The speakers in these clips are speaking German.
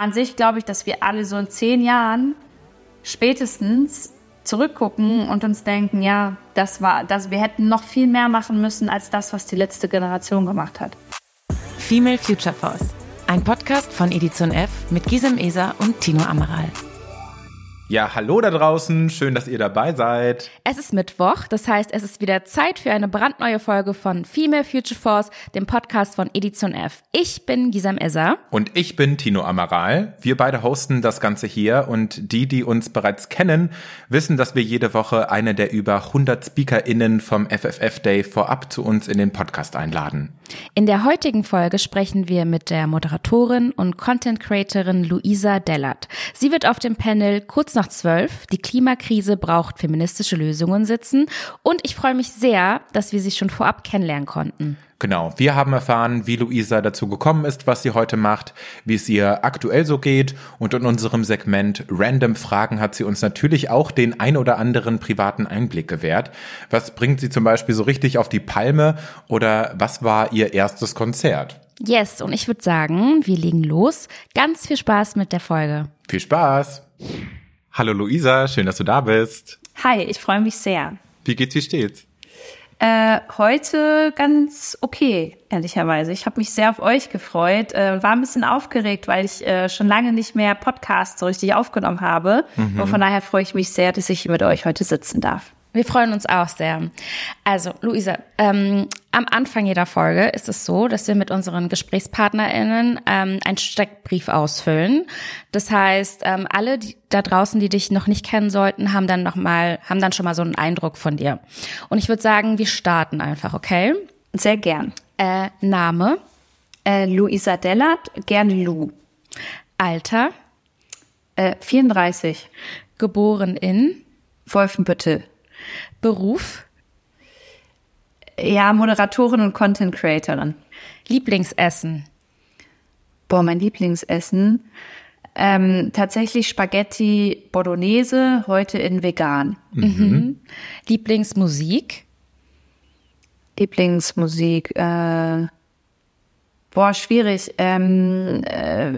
An sich glaube ich, dass wir alle so in zehn Jahren spätestens zurückgucken und uns denken, ja, das war, das, wir hätten noch viel mehr machen müssen als das, was die letzte Generation gemacht hat. Female Future Force, ein Podcast von Edition F mit Gisem Eser und Tino Amaral. Ja, hallo da draußen, schön, dass ihr dabei seid. Es ist Mittwoch, das heißt, es ist wieder Zeit für eine brandneue Folge von Female Future Force, dem Podcast von Edition F. Ich bin Gisam Esser. Und ich bin Tino Amaral. Wir beide hosten das Ganze hier und die, die uns bereits kennen, wissen, dass wir jede Woche eine der über 100 SpeakerInnen vom FFF Day vorab zu uns in den Podcast einladen. In der heutigen Folge sprechen wir mit der Moderatorin und Content Creatorin Luisa Dellert. Sie wird auf dem Panel kurz nach zwölf, die Klimakrise braucht feministische Lösungen sitzen und ich freue mich sehr, dass wir sie schon vorab kennenlernen konnten. Genau, wir haben erfahren, wie Luisa dazu gekommen ist, was sie heute macht, wie es ihr aktuell so geht und in unserem Segment Random Fragen hat sie uns natürlich auch den ein oder anderen privaten Einblick gewährt. Was bringt sie zum Beispiel so richtig auf die Palme oder was war ihr erstes Konzert? Yes, und ich würde sagen, wir legen los. Ganz viel Spaß mit der Folge. Viel Spaß! Hallo Luisa, schön, dass du da bist. Hi, ich freue mich sehr. Wie geht's, wie steht's? Äh, heute ganz okay, ehrlicherweise. Ich habe mich sehr auf euch gefreut, äh, war ein bisschen aufgeregt, weil ich äh, schon lange nicht mehr Podcasts so richtig aufgenommen habe. Mhm. Und von daher freue ich mich sehr, dass ich hier mit euch heute sitzen darf. Wir freuen uns auch sehr. Also, Luisa, ähm, am Anfang jeder Folge ist es so, dass wir mit unseren GesprächspartnerInnen ähm, einen Steckbrief ausfüllen. Das heißt, ähm, alle die, da draußen, die dich noch nicht kennen sollten, haben dann noch mal, haben dann schon mal so einen Eindruck von dir. Und ich würde sagen, wir starten einfach, okay? Sehr gern. Äh, Name? Äh, Luisa Dellert, gerne Lu. Alter? Äh, 34. Geboren in? Wolfenbüttel. Beruf? Ja, Moderatorin und Content Creatorin. Lieblingsessen? Boah, mein Lieblingsessen. Ähm, tatsächlich Spaghetti Bolognese, heute in vegan. Mhm. Mhm. Lieblingsmusik? Lieblingsmusik, äh, boah, schwierig. Ähm, äh,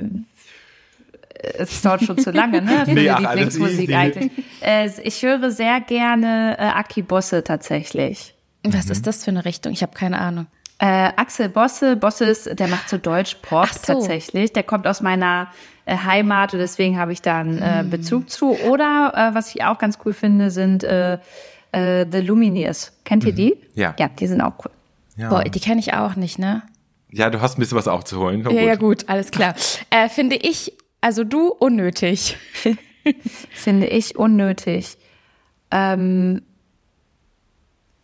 es dauert schon zu lange, ne? Für nee, ach, Lieblingsmusik eigentlich. Äh, ich höre sehr gerne äh, Aki Bosse tatsächlich. Was mhm. ist das für eine Richtung? Ich habe keine Ahnung. Äh, Axel Bosse, Bosse ist, der macht so Deutsch Pop so. tatsächlich. Der kommt aus meiner äh, Heimat und deswegen habe ich da einen äh, mhm. Bezug zu. Oder äh, was ich auch ganz cool finde, sind äh, äh, The Lumineers. Kennt ihr mhm. die? Ja. Ja, die sind auch cool. Ja. Boah, die kenne ich auch nicht, ne? Ja, du hast ein bisschen was aufzuholen. Ja, ja, gut, alles klar. Äh, finde ich also du unnötig. Finde ich unnötig. Ähm,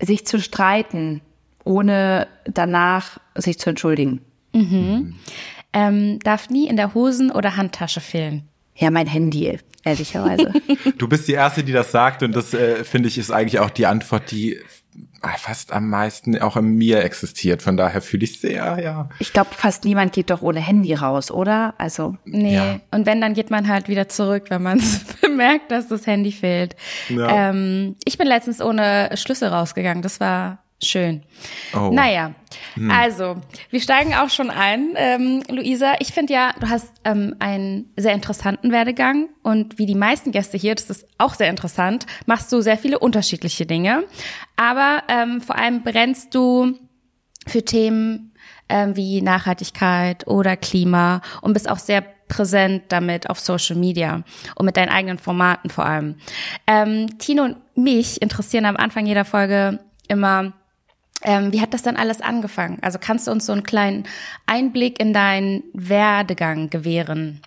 sich zu streiten, ohne danach sich zu entschuldigen. Mhm. Ähm, darf nie in der Hosen- oder Handtasche fehlen. Ja, mein Handy, ehrlicherweise. du bist die Erste, die das sagt und das äh, finde ich ist eigentlich auch die Antwort, die fast am meisten auch in mir existiert. Von daher fühle ich sehr, ja. Ich glaube, fast niemand geht doch ohne Handy raus, oder? Also. Nee. Ja. Und wenn, dann geht man halt wieder zurück, wenn man bemerkt, dass das Handy fehlt. Ja. Ähm, ich bin letztens ohne Schlüssel rausgegangen. Das war Schön. Oh. Naja, hm. also, wir steigen auch schon ein. Ähm, Luisa, ich finde ja, du hast ähm, einen sehr interessanten Werdegang und wie die meisten Gäste hier, das ist auch sehr interessant, machst du sehr viele unterschiedliche Dinge. Aber ähm, vor allem brennst du für Themen ähm, wie Nachhaltigkeit oder Klima und bist auch sehr präsent damit auf Social Media und mit deinen eigenen Formaten vor allem. Ähm, Tino und mich interessieren am Anfang jeder Folge immer, ähm, wie hat das dann alles angefangen? Also kannst du uns so einen kleinen Einblick in deinen Werdegang gewähren?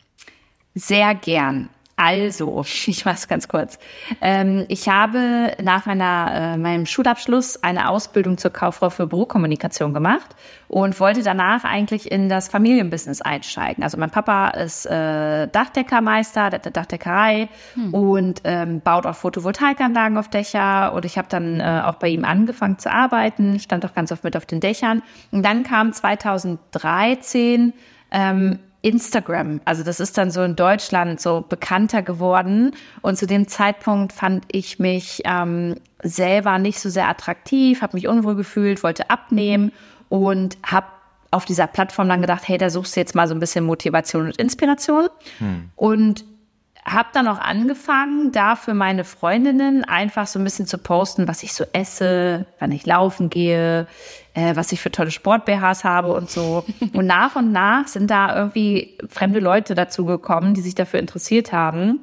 Sehr gern. Also, ich mach's ganz kurz. Ähm, ich habe nach meiner, äh, meinem Schulabschluss eine Ausbildung zur Kauffrau für Bürokommunikation gemacht und wollte danach eigentlich in das Familienbusiness einsteigen. Also mein Papa ist äh, Dachdeckermeister, der Dachdeckerei hm. und ähm, baut auch Photovoltaikanlagen auf Dächer. Und ich habe dann äh, auch bei ihm angefangen zu arbeiten, stand auch ganz oft mit auf den Dächern. Und dann kam 2013 ähm, Instagram. Also das ist dann so in Deutschland so bekannter geworden. Und zu dem Zeitpunkt fand ich mich ähm, selber nicht so sehr attraktiv, habe mich unwohl gefühlt, wollte abnehmen und habe auf dieser Plattform dann gedacht, hey, da suchst du jetzt mal so ein bisschen Motivation und Inspiration. Hm. Und habe dann auch angefangen, da für meine Freundinnen einfach so ein bisschen zu posten, was ich so esse, wann ich laufen gehe, äh, was ich für tolle Sport-BHs habe und so. Und nach und nach sind da irgendwie fremde Leute dazu gekommen, die sich dafür interessiert haben.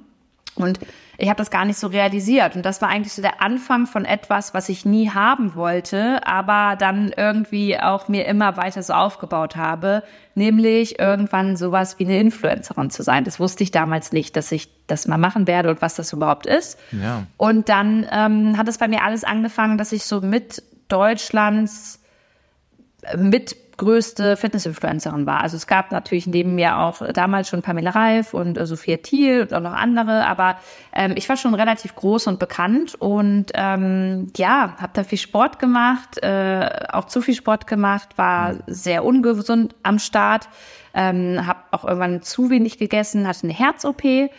Und ich habe das gar nicht so realisiert. Und das war eigentlich so der Anfang von etwas, was ich nie haben wollte, aber dann irgendwie auch mir immer weiter so aufgebaut habe, nämlich irgendwann sowas wie eine Influencerin zu sein. Das wusste ich damals nicht, dass ich das mal machen werde und was das überhaupt ist. Ja. Und dann ähm, hat es bei mir alles angefangen, dass ich so mit Deutschlands mit größte Fitness-Influencerin war. Also es gab natürlich neben mir auch damals schon Pamela Reif und äh, Sophia Thiel und auch noch andere, aber ähm, ich war schon relativ groß und bekannt und ähm, ja, habe da viel Sport gemacht, äh, auch zu viel Sport gemacht, war sehr ungesund am Start, ähm, habe auch irgendwann zu wenig gegessen, hatte eine Herz-OP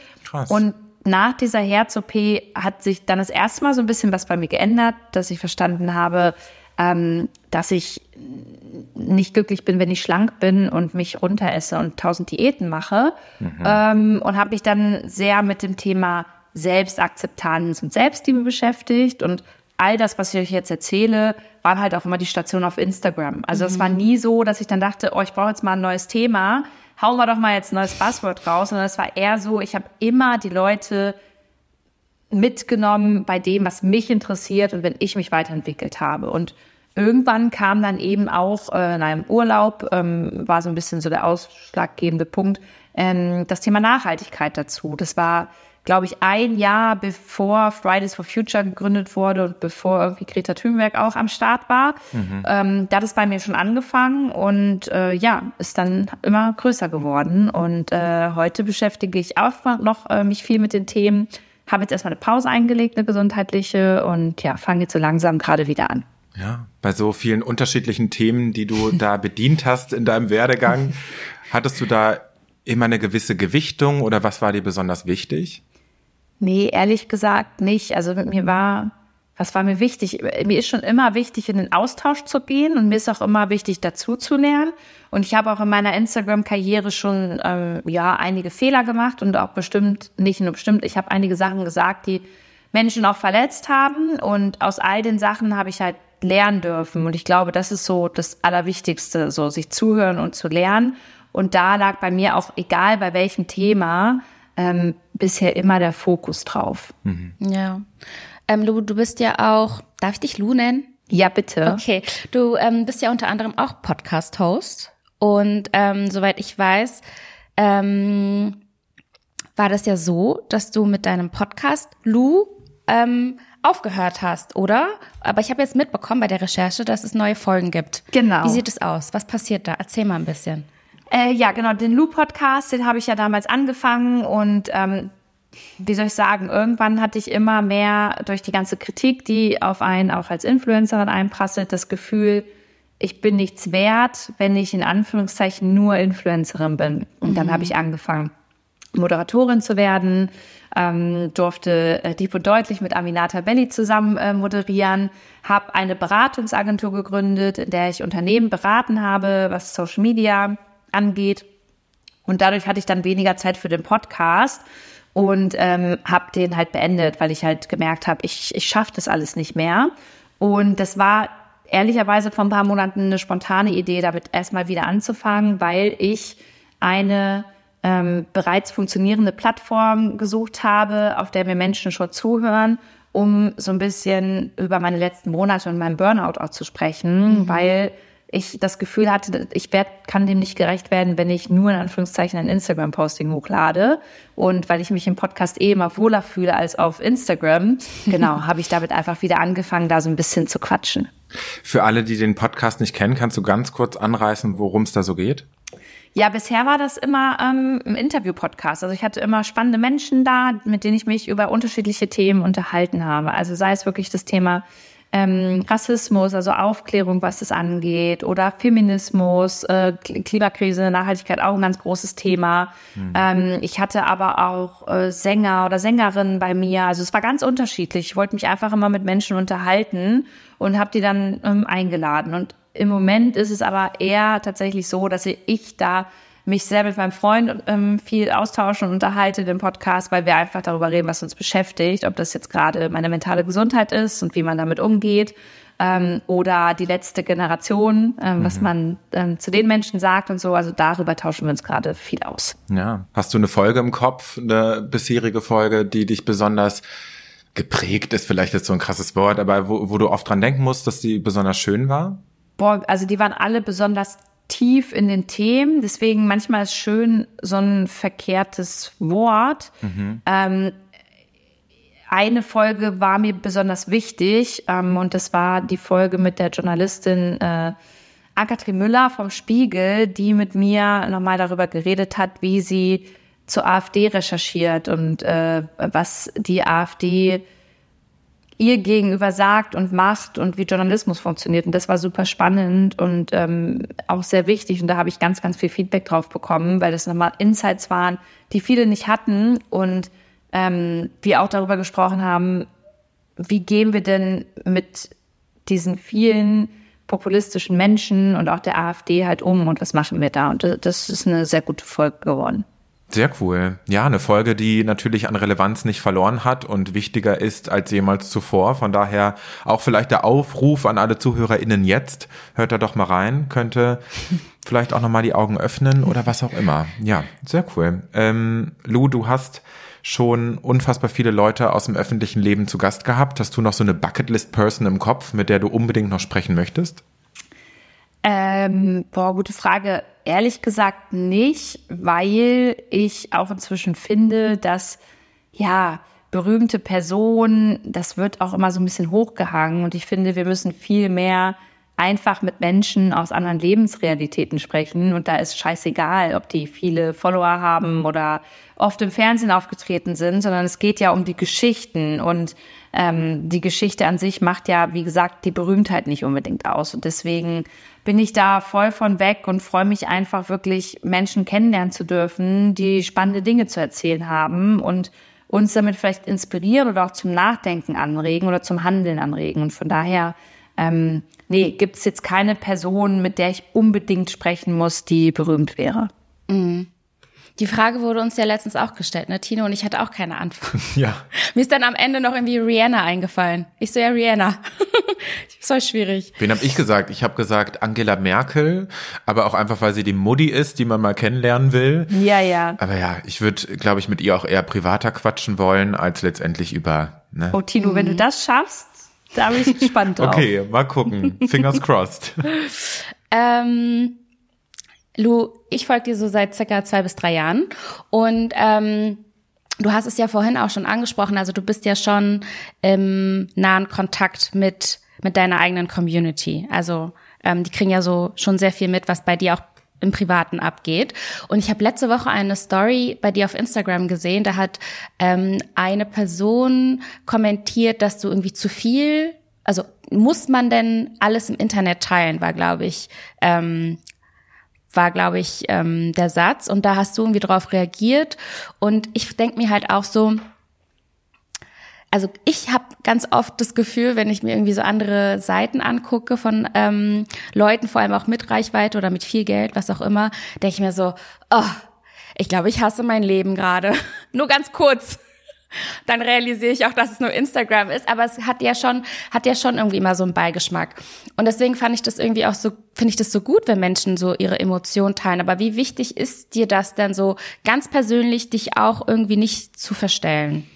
und nach dieser Herz-OP hat sich dann das erste Mal so ein bisschen was bei mir geändert, dass ich verstanden habe, ähm, dass ich nicht glücklich bin, wenn ich schlank bin und mich runteresse und tausend Diäten mache. Mhm. Ähm, und habe mich dann sehr mit dem Thema Selbstakzeptanz und Selbstliebe beschäftigt. Und all das, was ich euch jetzt erzähle, waren halt auch immer die Stationen auf Instagram. Also es mhm. war nie so, dass ich dann dachte, oh, ich brauche jetzt mal ein neues Thema. Hauen wir doch mal jetzt ein neues Passwort raus. Sondern es war eher so, ich habe immer die Leute mitgenommen bei dem, was mich interessiert und wenn ich mich weiterentwickelt habe. Und irgendwann kam dann eben auch äh, in einem Urlaub, ähm, war so ein bisschen so der ausschlaggebende Punkt, ähm, das Thema Nachhaltigkeit dazu. Das war, glaube ich, ein Jahr bevor Fridays for Future gegründet wurde und bevor irgendwie Greta Thunberg auch am Start war. Mhm. Ähm, da hat es bei mir schon angefangen und äh, ja, ist dann immer größer geworden. Und äh, heute beschäftige ich auch noch äh, mich viel mit den Themen. Habe jetzt erstmal eine Pause eingelegt, eine gesundheitliche und ja, fange jetzt so langsam gerade wieder an. Ja, bei so vielen unterschiedlichen Themen, die du da bedient hast in deinem Werdegang, hattest du da immer eine gewisse Gewichtung oder was war dir besonders wichtig? Nee, ehrlich gesagt nicht. Also mir war, was war mir wichtig? Mir ist schon immer wichtig, in den Austausch zu gehen und mir ist auch immer wichtig, dazu zu lernen. Und ich habe auch in meiner Instagram-Karriere schon ähm, ja einige Fehler gemacht und auch bestimmt, nicht nur bestimmt, ich habe einige Sachen gesagt, die Menschen auch verletzt haben. Und aus all den Sachen habe ich halt lernen dürfen. Und ich glaube, das ist so das Allerwichtigste, so sich zuhören und zu lernen. Und da lag bei mir auch, egal bei welchem Thema, ähm, bisher immer der Fokus drauf. Mhm. Ja. Ähm, Lu, du bist ja auch, darf ich dich Lu nennen? Ja, bitte. Okay. Du ähm, bist ja unter anderem auch Podcast-Host. Und ähm, soweit ich weiß, ähm, war das ja so, dass du mit deinem Podcast Lu ähm, aufgehört hast, oder? Aber ich habe jetzt mitbekommen bei der Recherche, dass es neue Folgen gibt. Genau. Wie sieht es aus? Was passiert da? Erzähl mal ein bisschen. Äh, ja, genau. Den Lou-Podcast, den habe ich ja damals angefangen und ähm, wie soll ich sagen, irgendwann hatte ich immer mehr durch die ganze Kritik, die auf einen auch als Influencerin einprasselt, das Gefühl, ich bin nichts wert, wenn ich in Anführungszeichen nur Influencerin bin. Und mhm. dann habe ich angefangen, Moderatorin zu werden, ähm, durfte äh, Deep und Deutlich mit Aminata Belli zusammen äh, moderieren, habe eine Beratungsagentur gegründet, in der ich Unternehmen beraten habe, was Social Media angeht. Und dadurch hatte ich dann weniger Zeit für den Podcast und ähm, habe den halt beendet, weil ich halt gemerkt habe, ich, ich schaffe das alles nicht mehr. Und das war ehrlicherweise vor ein paar Monaten eine spontane Idee, damit erstmal wieder anzufangen, weil ich eine ähm, bereits funktionierende Plattform gesucht habe, auf der mir Menschen schon zuhören, um so ein bisschen über meine letzten Monate und meinen Burnout auch zu sprechen, mhm. weil ich das Gefühl hatte, ich werd, kann dem nicht gerecht werden, wenn ich nur in Anführungszeichen ein Instagram-Posting hochlade. Und weil ich mich im Podcast eh immer wohler fühle als auf Instagram, genau, habe ich damit einfach wieder angefangen, da so ein bisschen zu quatschen. Für alle, die den Podcast nicht kennen, kannst du ganz kurz anreißen, worum es da so geht? Ja, bisher war das immer ähm, ein Interview-Podcast. Also ich hatte immer spannende Menschen da, mit denen ich mich über unterschiedliche Themen unterhalten habe. Also sei es wirklich das Thema ähm, Rassismus, also Aufklärung, was das angeht, oder Feminismus, äh, Klimakrise, Nachhaltigkeit, auch ein ganz großes Thema. Mhm. Ähm, ich hatte aber auch äh, Sänger oder Sängerinnen bei mir. Also es war ganz unterschiedlich. Ich wollte mich einfach immer mit Menschen unterhalten und habe die dann ähm, eingeladen. Und Im Moment ist es aber eher tatsächlich so, dass ich da mich sehr mit meinem Freund ähm, viel austausche und unterhalte den Podcast, weil wir einfach darüber reden, was uns beschäftigt, ob das jetzt gerade meine mentale Gesundheit ist und wie man damit umgeht ähm, oder die letzte Generation, ähm, mhm. was man ähm, zu den Menschen sagt und so. Also darüber tauschen wir uns gerade viel aus. Ja. Hast du eine Folge im Kopf, eine bisherige Folge, die dich besonders geprägt ist, vielleicht jetzt so ein krasses Wort, aber wo, wo du oft dran denken musst, dass die besonders schön war? Boah, also die waren alle besonders tief in den Themen. Deswegen manchmal ist schön so ein verkehrtes Wort. Mhm. Ähm, eine Folge war mir besonders wichtig ähm, und das war die Folge mit der Journalistin äh, Agathe Müller vom Spiegel, die mit mir nochmal darüber geredet hat, wie sie zur AfD recherchiert und äh, was die AfD ihr gegenüber sagt und macht und wie Journalismus funktioniert. Und das war super spannend und ähm, auch sehr wichtig. Und da habe ich ganz, ganz viel Feedback drauf bekommen, weil das nochmal Insights waren, die viele nicht hatten. Und ähm, wir auch darüber gesprochen haben, wie gehen wir denn mit diesen vielen populistischen Menschen und auch der AfD halt um und was machen wir da? Und das ist eine sehr gute Folge geworden. Sehr cool. Ja, eine Folge, die natürlich an Relevanz nicht verloren hat und wichtiger ist als jemals zuvor. Von daher auch vielleicht der Aufruf an alle ZuhörerInnen jetzt. Hört da doch mal rein. Könnte vielleicht auch nochmal die Augen öffnen oder was auch immer. Ja, sehr cool. Ähm, Lou, du hast schon unfassbar viele Leute aus dem öffentlichen Leben zu Gast gehabt. Hast du noch so eine Bucketlist-Person im Kopf, mit der du unbedingt noch sprechen möchtest? Ähm, boah, gute Frage. Ehrlich gesagt nicht, weil ich auch inzwischen finde, dass ja berühmte Personen, das wird auch immer so ein bisschen hochgehangen. Und ich finde, wir müssen viel mehr einfach mit Menschen aus anderen Lebensrealitäten sprechen. Und da ist scheißegal, ob die viele Follower haben oder oft im Fernsehen aufgetreten sind, sondern es geht ja um die Geschichten. Und ähm, die Geschichte an sich macht ja, wie gesagt, die Berühmtheit nicht unbedingt aus. Und deswegen bin ich da voll von weg und freue mich einfach wirklich, Menschen kennenlernen zu dürfen, die spannende Dinge zu erzählen haben und uns damit vielleicht inspirieren oder auch zum Nachdenken anregen oder zum Handeln anregen. Und von daher, ähm, nee, gibt es jetzt keine Person, mit der ich unbedingt sprechen muss, die berühmt wäre. Mhm. Die Frage wurde uns ja letztens auch gestellt, ne? Tino und ich hatte auch keine Antwort. Ja. Mir ist dann am Ende noch irgendwie Rihanna eingefallen. Ich so, ja, Rihanna. das war schwierig. Wen habe ich gesagt? Ich habe gesagt Angela Merkel, aber auch einfach, weil sie die Mutti ist, die man mal kennenlernen will. Ja, ja. Aber ja, ich würde, glaube ich, mit ihr auch eher privater quatschen wollen, als letztendlich über. Ne? Oh, Tino, mhm. wenn du mhm. das schaffst, da bin ich gespannt drauf. Okay, mal gucken. Fingers crossed. ähm, Lu, ich folge dir so seit circa zwei bis drei Jahren und ähm, du hast es ja vorhin auch schon angesprochen, also du bist ja schon im nahen Kontakt mit mit deiner eigenen Community. Also ähm, die kriegen ja so schon sehr viel mit, was bei dir auch im Privaten abgeht. Und ich habe letzte Woche eine Story bei dir auf Instagram gesehen. Da hat ähm, eine Person kommentiert, dass du irgendwie zu viel, also muss man denn alles im Internet teilen, war, glaube ich, ähm, war, glaube ich, ähm, der Satz. Und da hast du irgendwie drauf reagiert. Und ich denke mir halt auch so, also ich habe ganz oft das Gefühl, wenn ich mir irgendwie so andere Seiten angucke von ähm, Leuten, vor allem auch mit Reichweite oder mit viel Geld, was auch immer, denke ich mir so, oh, ich glaube, ich hasse mein Leben gerade. nur ganz kurz dann realisiere ich auch, dass es nur Instagram ist. Aber es hat ja schon, hat ja schon irgendwie immer so einen Beigeschmack. Und deswegen fand ich das irgendwie auch so, finde ich das so gut, wenn Menschen so ihre Emotionen teilen. Aber wie wichtig ist dir das denn so ganz persönlich, dich auch irgendwie nicht zu verstellen?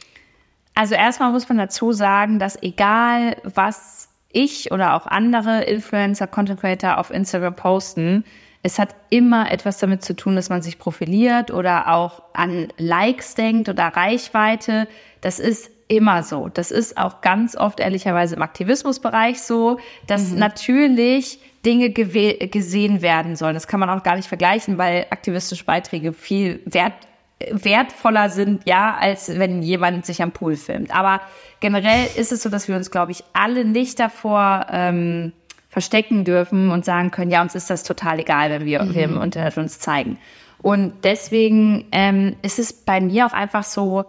Also erstmal muss man dazu sagen, dass egal was ich oder auch andere Influencer, Content Creator auf Instagram posten, es hat immer etwas damit zu tun, dass man sich profiliert oder auch an Likes denkt oder Reichweite. Das ist immer so. Das ist auch ganz oft ehrlicherweise im Aktivismusbereich so, dass mhm. natürlich Dinge gesehen werden sollen. Das kann man auch gar nicht vergleichen, weil aktivistische Beiträge viel wert wertvoller sind, ja, als wenn jemand sich am Pool filmt. Aber generell ist es so, dass wir uns, glaube ich, alle nicht davor ähm, verstecken dürfen und sagen können, ja, uns ist das total egal, wenn wir, mhm. wir im Internet uns zeigen. Und deswegen ähm, ist es bei mir auch einfach so,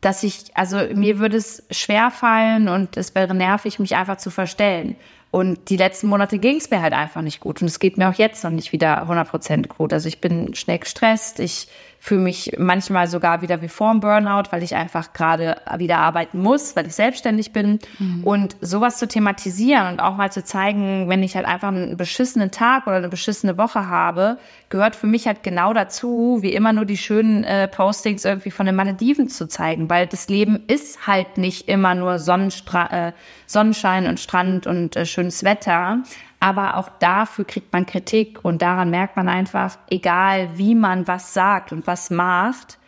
dass ich, also mir würde es schwer fallen und es wäre nervig, mich einfach zu verstellen. Und die letzten Monate ging es mir halt einfach nicht gut. Und es geht mir auch jetzt noch nicht wieder 100% gut. Also ich bin schnell gestresst. Ich fühle mich manchmal sogar wieder wie vorm Burnout, weil ich einfach gerade wieder arbeiten muss, weil ich selbstständig bin. Mhm. Und sowas zu thematisieren und auch mal zu zeigen, wenn ich halt einfach einen beschissenen Tag oder eine beschissene Woche habe, gehört für mich halt genau dazu, wie immer nur die schönen äh, Postings irgendwie von den Malediven zu zeigen, weil das Leben ist halt nicht immer nur Sonnenstra äh, Sonnenschein und Strand und äh, schönes Wetter. Aber auch dafür kriegt man Kritik und daran merkt man einfach, egal wie man was sagt und was macht,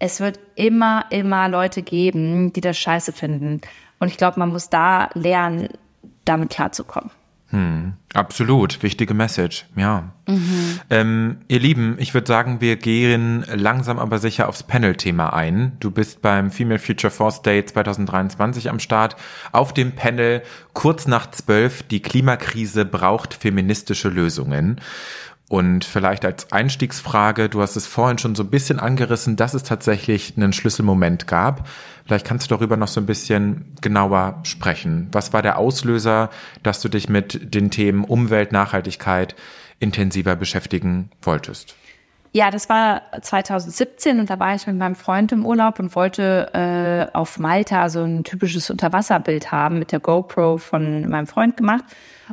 es wird immer, immer Leute geben, die das scheiße finden. Und ich glaube, man muss da lernen, damit klarzukommen. Hm, absolut, wichtige Message, ja. Mhm. Ähm, ihr Lieben, ich würde sagen, wir gehen langsam aber sicher aufs Panel-Thema ein. Du bist beim Female Future Force Day 2023 am Start. Auf dem Panel kurz nach zwölf, die Klimakrise braucht feministische Lösungen. Und vielleicht als Einstiegsfrage, du hast es vorhin schon so ein bisschen angerissen, dass es tatsächlich einen Schlüsselmoment gab. Vielleicht kannst du darüber noch so ein bisschen genauer sprechen. Was war der Auslöser, dass du dich mit den Themen Umwelt, Nachhaltigkeit intensiver beschäftigen wolltest? Ja, das war 2017 und da war ich mit meinem Freund im Urlaub und wollte äh, auf Malta so ein typisches Unterwasserbild haben mit der GoPro von meinem Freund gemacht.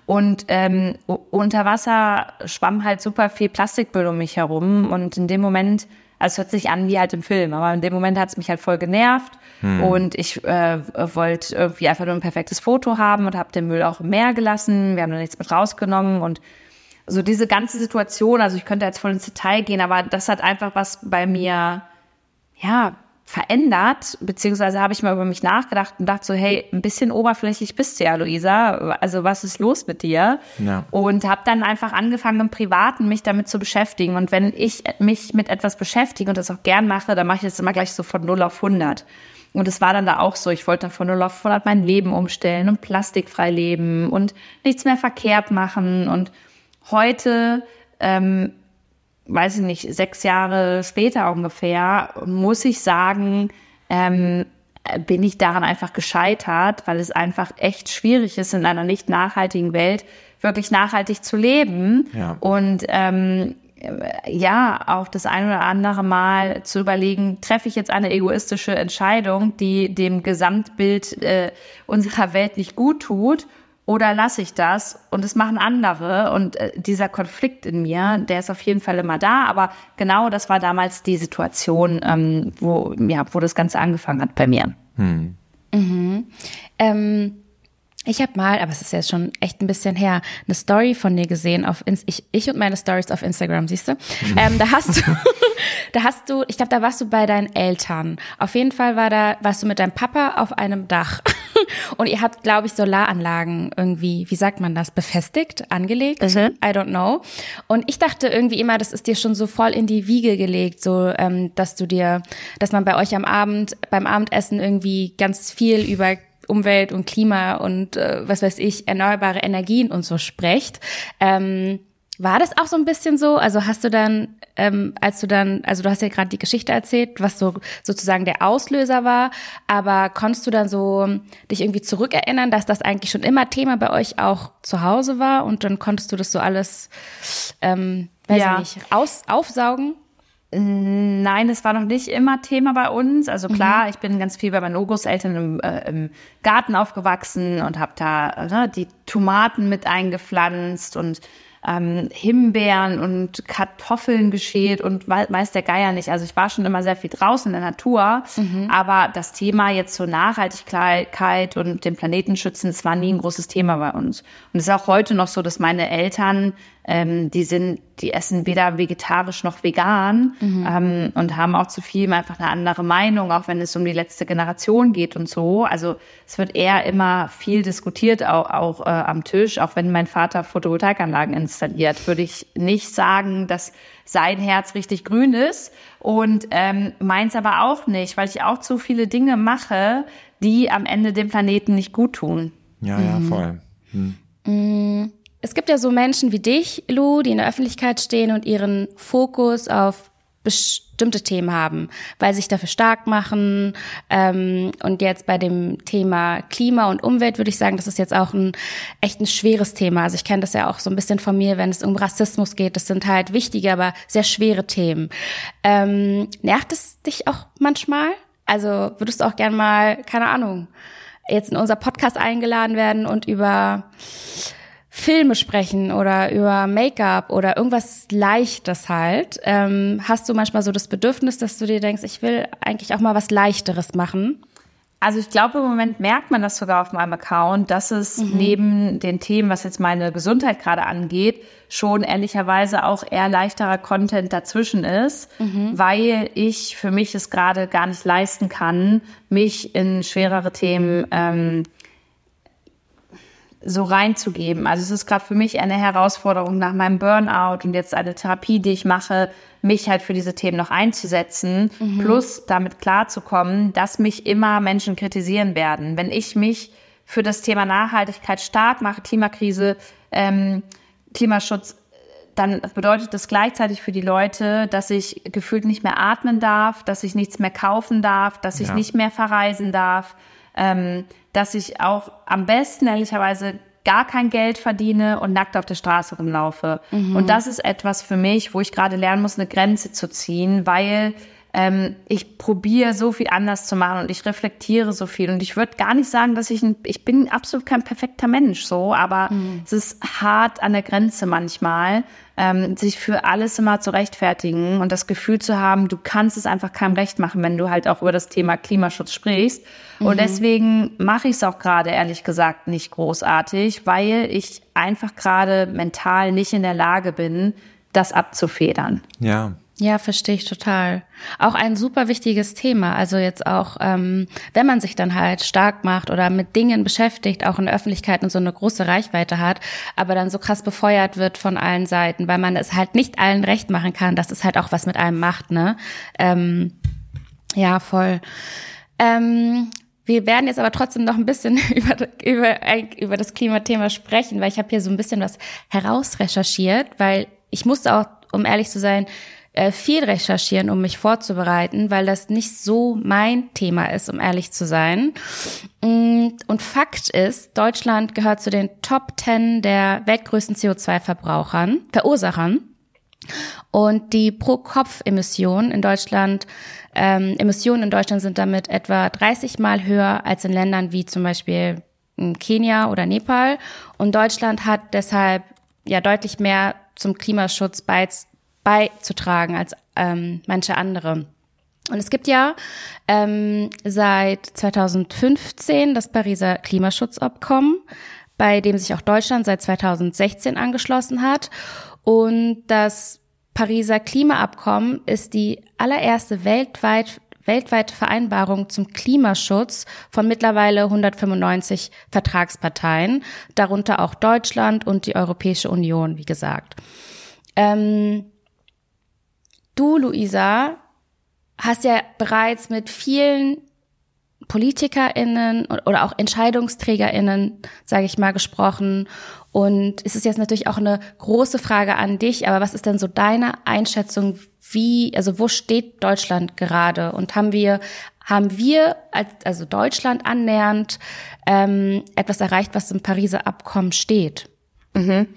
Und ähm, unter Wasser schwamm halt super viel Plastikmüll um mich herum. Und in dem Moment, also es hört sich an wie halt im Film, aber in dem Moment hat es mich halt voll genervt. Hm. Und ich äh, wollte irgendwie einfach nur ein perfektes Foto haben und habe den Müll auch im Meer gelassen. Wir haben da nichts mit rausgenommen und so diese ganze Situation, also ich könnte jetzt voll ins Detail gehen, aber das hat einfach was bei mir, ja, verändert, beziehungsweise habe ich mal über mich nachgedacht und dachte so, hey, ein bisschen oberflächlich bist du ja, Luisa. Also was ist los mit dir? Ja. Und habe dann einfach angefangen, im Privaten mich damit zu beschäftigen. Und wenn ich mich mit etwas beschäftige und das auch gern mache, dann mache ich das immer gleich so von 0 auf 100. Und es war dann da auch so, ich wollte dann von 0 auf 100 mein Leben umstellen und plastikfrei leben und nichts mehr verkehrt machen. Und heute ähm, weiß ich nicht, sechs Jahre später ungefähr, muss ich sagen, ähm, bin ich daran einfach gescheitert, weil es einfach echt schwierig ist, in einer nicht nachhaltigen Welt wirklich nachhaltig zu leben. Ja. Und ähm, ja, auch das ein oder andere Mal zu überlegen, treffe ich jetzt eine egoistische Entscheidung, die dem Gesamtbild äh, unserer Welt nicht gut tut oder lasse ich das und es machen andere und äh, dieser Konflikt in mir, der ist auf jeden Fall immer da, aber genau das war damals die Situation, ähm, wo, ja, wo das Ganze angefangen hat bei mir. Hm. Mhm. Ähm ich habe mal, aber es ist jetzt schon echt ein bisschen her, eine Story von dir gesehen auf Inst ich, ich und meine Stories auf Instagram, siehst du? Mhm. Ähm, da hast du, da hast du, ich glaube, da warst du bei deinen Eltern. Auf jeden Fall war da, warst du mit deinem Papa auf einem Dach. und ihr habt, glaube ich, Solaranlagen irgendwie, wie sagt man das, befestigt, angelegt? Mhm. I don't know. Und ich dachte irgendwie immer, das ist dir schon so voll in die Wiege gelegt, so, ähm, dass du dir, dass man bei euch am Abend, beim Abendessen irgendwie ganz viel über Umwelt und Klima und äh, was weiß ich, erneuerbare Energien und so sprecht. Ähm, war das auch so ein bisschen so? Also hast du dann, ähm, als du dann, also du hast ja gerade die Geschichte erzählt, was so sozusagen der Auslöser war, aber konntest du dann so dich irgendwie zurückerinnern, dass das eigentlich schon immer Thema bei euch auch zu Hause war und dann konntest du das so alles, ähm, weiß ja. ich nicht, aus, aufsaugen? Nein, es war noch nicht immer Thema bei uns. Also klar, mhm. ich bin ganz viel bei meinen Urgroßeltern im, äh, im Garten aufgewachsen und habe da ne, die Tomaten mit eingepflanzt und ähm, Himbeeren und Kartoffeln geschält und weiß der Geier nicht. Also ich war schon immer sehr viel draußen in der Natur, mhm. aber das Thema jetzt zur Nachhaltigkeit und dem Planeten schützen, das war nie ein großes Thema bei uns. Und es ist auch heute noch so, dass meine Eltern ähm, die sind, die essen weder vegetarisch noch vegan mhm. ähm, und haben auch zu viel einfach eine andere Meinung, auch wenn es um die letzte Generation geht und so. Also es wird eher immer viel diskutiert, auch, auch äh, am Tisch, auch wenn mein Vater Photovoltaikanlagen installiert, würde ich nicht sagen, dass sein Herz richtig grün ist und ähm, meins aber auch nicht, weil ich auch zu viele Dinge mache, die am Ende dem Planeten nicht gut tun. Ja, ja, mhm. voll. Hm. Mhm es gibt ja so Menschen wie dich, Lou, die in der Öffentlichkeit stehen und ihren Fokus auf bestimmte Themen haben, weil sie sich dafür stark machen. Ähm, und jetzt bei dem Thema Klima und Umwelt würde ich sagen, das ist jetzt auch ein echt ein schweres Thema. Also ich kenne das ja auch so ein bisschen von mir, wenn es um Rassismus geht. Das sind halt wichtige, aber sehr schwere Themen. Ähm, nervt es dich auch manchmal? Also würdest du auch gern mal, keine Ahnung, jetzt in unser Podcast eingeladen werden und über Filme sprechen oder über Make-up oder irgendwas Leichtes halt. Ähm, hast du manchmal so das Bedürfnis, dass du dir denkst, ich will eigentlich auch mal was Leichteres machen? Also ich glaube, im Moment merkt man das sogar auf meinem Account, dass es mhm. neben den Themen, was jetzt meine Gesundheit gerade angeht, schon ehrlicherweise auch eher leichterer Content dazwischen ist, mhm. weil ich für mich es gerade gar nicht leisten kann, mich in schwerere Themen ähm, so reinzugeben. Also es ist gerade für mich eine Herausforderung nach meinem Burnout und jetzt eine Therapie, die ich mache, mich halt für diese Themen noch einzusetzen, mhm. plus damit klarzukommen, dass mich immer Menschen kritisieren werden. Wenn ich mich für das Thema Nachhaltigkeit stark mache, Klimakrise, ähm, Klimaschutz, dann bedeutet das gleichzeitig für die Leute, dass ich gefühlt nicht mehr atmen darf, dass ich nichts mehr kaufen darf, dass ich ja. nicht mehr verreisen darf, ähm, dass ich auch am besten ehrlicherweise gar kein Geld verdiene und nackt auf der Straße rumlaufe. Mhm. Und das ist etwas für mich, wo ich gerade lernen muss, eine Grenze zu ziehen, weil ähm, ich probiere so viel anders zu machen und ich reflektiere so viel. Und ich würde gar nicht sagen, dass ich ein, ich bin absolut kein perfekter Mensch so, aber mhm. es ist hart an der Grenze manchmal ähm, sich für alles immer zu rechtfertigen und das Gefühl zu haben, du kannst es einfach keinem recht machen, wenn du halt auch über das Thema Klimaschutz sprichst. Mhm. Und deswegen mache ich es auch gerade ehrlich gesagt nicht großartig, weil ich einfach gerade mental nicht in der Lage bin, das abzufedern. Ja, ja, verstehe ich total. Auch ein super wichtiges Thema. Also jetzt auch, ähm, wenn man sich dann halt stark macht oder mit Dingen beschäftigt, auch in der Öffentlichkeit und so eine große Reichweite hat, aber dann so krass befeuert wird von allen Seiten, weil man es halt nicht allen recht machen kann, dass es halt auch was mit einem macht, ne? Ähm, ja, voll. Ähm, wir werden jetzt aber trotzdem noch ein bisschen über, über, über das Klimathema sprechen, weil ich habe hier so ein bisschen was herausrecherchiert, weil ich musste auch, um ehrlich zu sein, viel recherchieren, um mich vorzubereiten, weil das nicht so mein Thema ist, um ehrlich zu sein. Mm, und Fakt ist, Deutschland gehört zu den Top 10 der weltgrößten CO2-Verbrauchern, Verursachern. Und die Pro-Kopf-Emissionen in Deutschland, ähm, Emissionen in Deutschland sind damit etwa 30 Mal höher als in Ländern wie zum Beispiel mm, Kenia oder Nepal. Und Deutschland hat deshalb ja deutlich mehr zum Klimaschutz beizutragen als ähm, manche andere. Und es gibt ja ähm, seit 2015 das Pariser Klimaschutzabkommen, bei dem sich auch Deutschland seit 2016 angeschlossen hat. Und das Pariser Klimaabkommen ist die allererste weltweit weltweite Vereinbarung zum Klimaschutz von mittlerweile 195 Vertragsparteien, darunter auch Deutschland und die Europäische Union, wie gesagt. Ähm, Du, Luisa, hast ja bereits mit vielen PolitikerInnen oder auch EntscheidungsträgerInnen, sage ich mal, gesprochen. Und es ist jetzt natürlich auch eine große Frage an dich, aber was ist denn so deine Einschätzung, wie, also wo steht Deutschland gerade? Und haben wir, haben wir, als, also Deutschland annähernd, ähm, etwas erreicht, was im Pariser Abkommen steht? Mhm.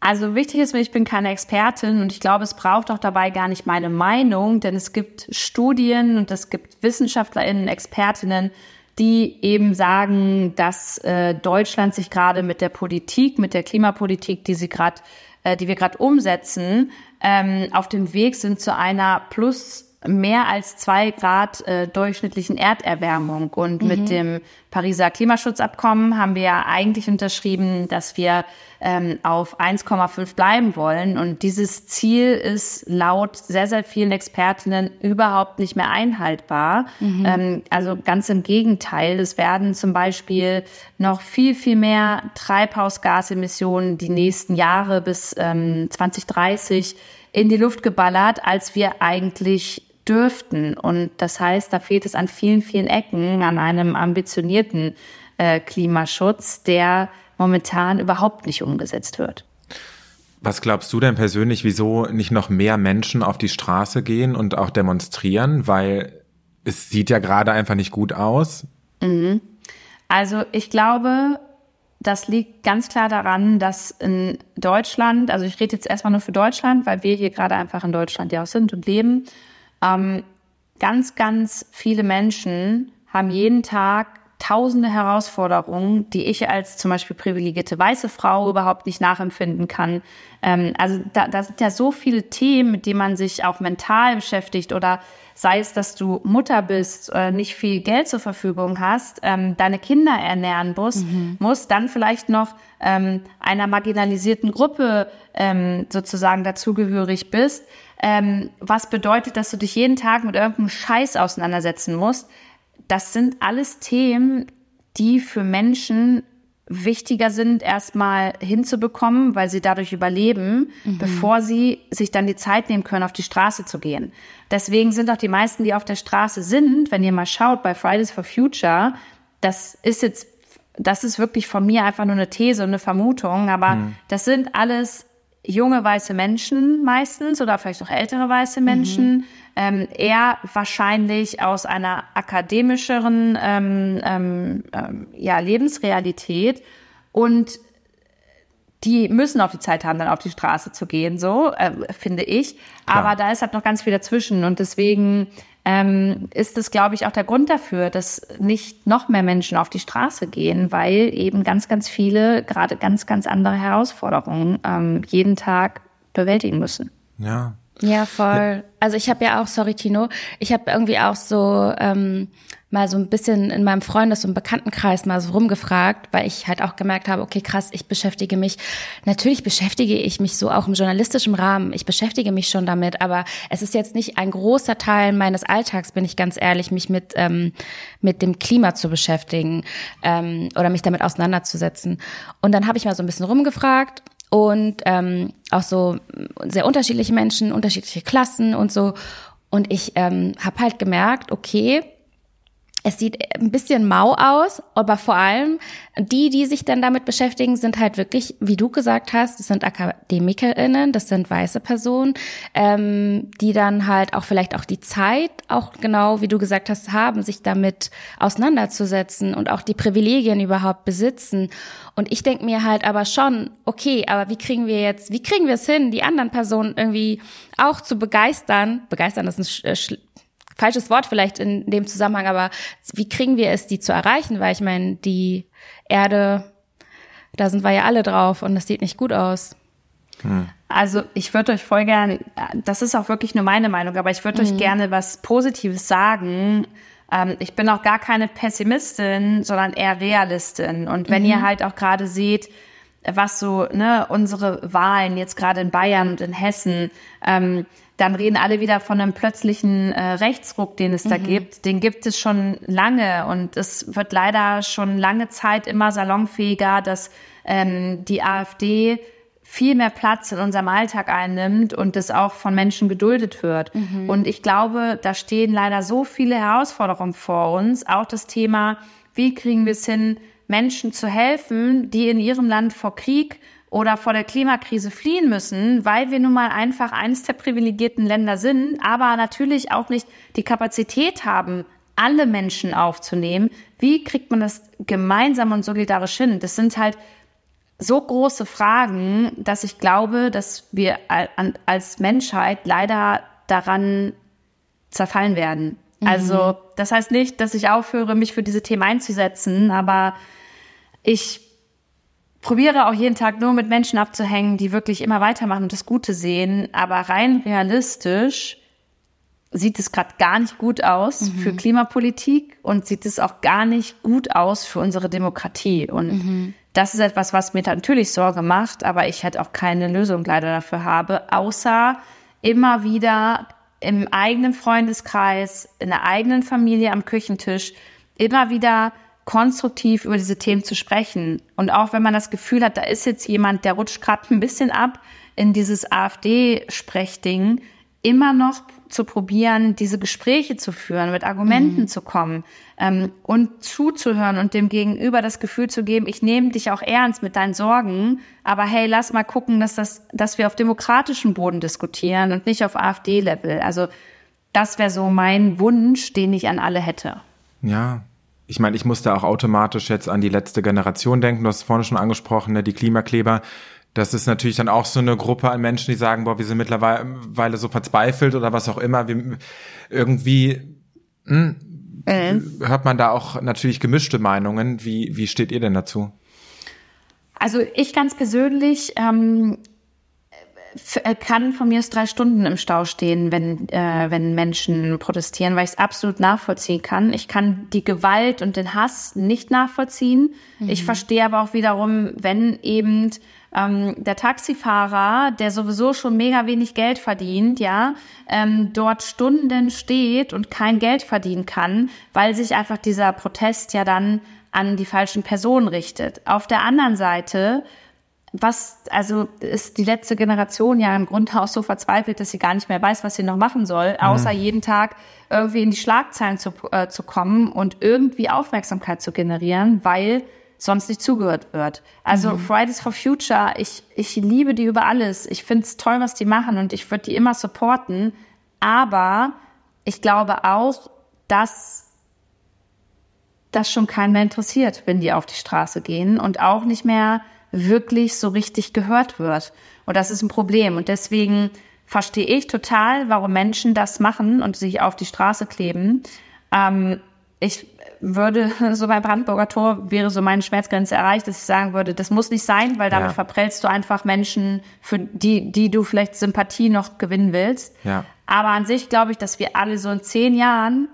Also wichtig ist mir, ich bin keine Expertin und ich glaube, es braucht auch dabei gar nicht meine Meinung, denn es gibt Studien und es gibt WissenschaftlerInnen, Expertinnen, die eben sagen, dass äh, Deutschland sich gerade mit der Politik, mit der Klimapolitik, die sie gerade, äh, die wir gerade umsetzen, ähm, auf dem Weg sind zu einer plus mehr als zwei Grad äh, durchschnittlichen Erderwärmung. Und mhm. mit dem Pariser Klimaschutzabkommen haben wir ja eigentlich unterschrieben, dass wir ähm, auf 1,5 bleiben wollen. Und dieses Ziel ist laut sehr, sehr vielen Expertinnen überhaupt nicht mehr einhaltbar. Mhm. Ähm, also ganz im Gegenteil. Es werden zum Beispiel noch viel, viel mehr Treibhausgasemissionen die nächsten Jahre bis ähm, 2030 in die Luft geballert, als wir eigentlich dürften. Und das heißt, da fehlt es an vielen, vielen Ecken an einem ambitionierten äh, Klimaschutz, der momentan überhaupt nicht umgesetzt wird. Was glaubst du denn persönlich, wieso nicht noch mehr Menschen auf die Straße gehen und auch demonstrieren? Weil es sieht ja gerade einfach nicht gut aus. Mhm. Also ich glaube, das liegt ganz klar daran, dass in Deutschland, also ich rede jetzt erstmal nur für Deutschland, weil wir hier gerade einfach in Deutschland ja auch sind und leben, ähm, ganz, ganz viele Menschen haben jeden Tag tausende Herausforderungen, die ich als zum Beispiel privilegierte weiße Frau überhaupt nicht nachempfinden kann. Ähm, also da, da sind ja so viele Themen, mit denen man sich auch mental beschäftigt oder sei es, dass du Mutter bist, äh, nicht viel Geld zur Verfügung hast, ähm, deine Kinder ernähren musst, mhm. musst dann vielleicht noch ähm, einer marginalisierten Gruppe ähm, sozusagen dazugehörig bist, ähm, was bedeutet, dass du dich jeden Tag mit irgendeinem Scheiß auseinandersetzen musst. Das sind alles Themen, die für Menschen wichtiger sind, erstmal hinzubekommen, weil sie dadurch überleben, mhm. bevor sie sich dann die Zeit nehmen können, auf die Straße zu gehen. Deswegen sind auch die meisten, die auf der Straße sind, wenn ihr mal schaut bei Fridays for Future, das ist jetzt, das ist wirklich von mir einfach nur eine These und eine Vermutung, aber mhm. das sind alles junge weiße Menschen meistens oder vielleicht auch ältere weiße Menschen, mhm. ähm, eher wahrscheinlich aus einer akademischeren ähm, ähm, ähm, ja, Lebensrealität und die müssen auch die Zeit haben, dann auf die Straße zu gehen, so äh, finde ich. Klar. Aber da ist halt noch ganz viel dazwischen und deswegen ähm, ist es, glaube ich, auch der Grund dafür, dass nicht noch mehr Menschen auf die Straße gehen, weil eben ganz, ganz viele gerade ganz, ganz andere Herausforderungen ähm, jeden Tag bewältigen müssen. Ja. Ja, voll. Also ich habe ja auch, sorry Tino, ich habe irgendwie auch so ähm, mal so ein bisschen in meinem Freundes- und Bekanntenkreis mal so rumgefragt, weil ich halt auch gemerkt habe, okay, krass, ich beschäftige mich, natürlich beschäftige ich mich so auch im journalistischen Rahmen, ich beschäftige mich schon damit, aber es ist jetzt nicht ein großer Teil meines Alltags, bin ich ganz ehrlich, mich mit, ähm, mit dem Klima zu beschäftigen ähm, oder mich damit auseinanderzusetzen. Und dann habe ich mal so ein bisschen rumgefragt und ähm, auch so sehr unterschiedliche Menschen, unterschiedliche Klassen und so. Und ich ähm, habe halt gemerkt, okay, es sieht ein bisschen mau aus, aber vor allem die, die sich dann damit beschäftigen, sind halt wirklich, wie du gesagt hast, das sind AkademikerInnen, das sind weiße Personen, ähm, die dann halt auch vielleicht auch die Zeit, auch genau wie du gesagt hast, haben, sich damit auseinanderzusetzen und auch die Privilegien überhaupt besitzen. Und ich denke mir halt aber schon, okay, aber wie kriegen wir jetzt, wie kriegen wir es hin, die anderen Personen irgendwie auch zu begeistern? Begeistern ist ein falsches Wort vielleicht in dem Zusammenhang, aber wie kriegen wir es, die zu erreichen? Weil ich meine, die Erde, da sind wir ja alle drauf und das sieht nicht gut aus. Hm. Also ich würde euch voll gerne, das ist auch wirklich nur meine Meinung, aber ich würde mhm. euch gerne was Positives sagen. Ähm, ich bin auch gar keine Pessimistin, sondern eher Realistin. Und wenn mhm. ihr halt auch gerade seht, was so ne, unsere Wahlen jetzt gerade in Bayern und in Hessen, ähm, dann reden alle wieder von einem plötzlichen äh, Rechtsruck, den es da mhm. gibt. Den gibt es schon lange und es wird leider schon lange Zeit immer salonfähiger, dass ähm, die AfD viel mehr Platz in unserem Alltag einnimmt und das auch von Menschen geduldet wird. Mhm. Und ich glaube, da stehen leider so viele Herausforderungen vor uns. Auch das Thema, wie kriegen wir es hin, Menschen zu helfen, die in ihrem Land vor Krieg oder vor der Klimakrise fliehen müssen, weil wir nun mal einfach eines der privilegierten Länder sind, aber natürlich auch nicht die Kapazität haben, alle Menschen aufzunehmen. Wie kriegt man das gemeinsam und solidarisch hin? Das sind halt so große Fragen, dass ich glaube, dass wir als Menschheit leider daran zerfallen werden. Mhm. Also das heißt nicht, dass ich aufhöre, mich für diese Themen einzusetzen, aber ich probiere auch jeden Tag nur mit Menschen abzuhängen, die wirklich immer weitermachen und das Gute sehen. Aber rein realistisch sieht es gerade gar nicht gut aus mhm. für Klimapolitik und sieht es auch gar nicht gut aus für unsere Demokratie. Und mhm. das ist etwas, was mir natürlich Sorge macht, aber ich halt auch keine Lösung leider dafür habe, außer immer wieder im eigenen Freundeskreis, in der eigenen Familie am Küchentisch, immer wieder konstruktiv über diese Themen zu sprechen. Und auch wenn man das Gefühl hat, da ist jetzt jemand, der rutscht gerade ein bisschen ab in dieses AfD-Sprechding, immer noch zu probieren, diese Gespräche zu führen, mit Argumenten mhm. zu kommen ähm, und zuzuhören und dem Gegenüber das Gefühl zu geben, ich nehme dich auch ernst mit deinen Sorgen, aber hey, lass mal gucken, dass das, dass wir auf demokratischem Boden diskutieren und nicht auf AfD-Level. Also das wäre so mein Wunsch, den ich an alle hätte. Ja, ich meine, ich musste auch automatisch jetzt an die letzte Generation denken. Du hast es vorhin schon angesprochen, ne, die Klimakleber. Das ist natürlich dann auch so eine Gruppe an Menschen, die sagen, boah, wir sind mittlerweile so verzweifelt oder was auch immer. Wir, irgendwie hm, äh. hört man da auch natürlich gemischte Meinungen. Wie, wie steht ihr denn dazu? Also ich ganz persönlich ähm, äh, kann von mir aus drei Stunden im Stau stehen, wenn, äh, wenn Menschen protestieren, weil ich es absolut nachvollziehen kann. Ich kann die Gewalt und den Hass nicht nachvollziehen. Mhm. Ich verstehe aber auch wiederum, wenn eben ähm, der Taxifahrer, der sowieso schon mega wenig Geld verdient, ja, ähm, dort Stunden steht und kein Geld verdienen kann, weil sich einfach dieser Protest ja dann an die falschen Personen richtet. Auf der anderen Seite was, also ist die letzte Generation ja im Grunde so verzweifelt, dass sie gar nicht mehr weiß, was sie noch machen soll, außer mhm. jeden Tag irgendwie in die Schlagzeilen zu, äh, zu kommen und irgendwie Aufmerksamkeit zu generieren, weil sonst nicht zugehört wird. Also mhm. Fridays for Future, ich, ich liebe die über alles. Ich finde es toll, was die machen und ich würde die immer supporten. Aber ich glaube auch, dass das schon keinen mehr interessiert, wenn die auf die Straße gehen und auch nicht mehr wirklich so richtig gehört wird. Und das ist ein Problem. Und deswegen verstehe ich total, warum Menschen das machen und sich auf die Straße kleben. Ähm, ich würde so beim Brandenburger Tor wäre so meine Schmerzgrenze erreicht, dass ich sagen würde, das muss nicht sein, weil damit ja. verprellst du einfach Menschen, für die, die du vielleicht Sympathie noch gewinnen willst. Ja. Aber an sich glaube ich, dass wir alle so in zehn Jahren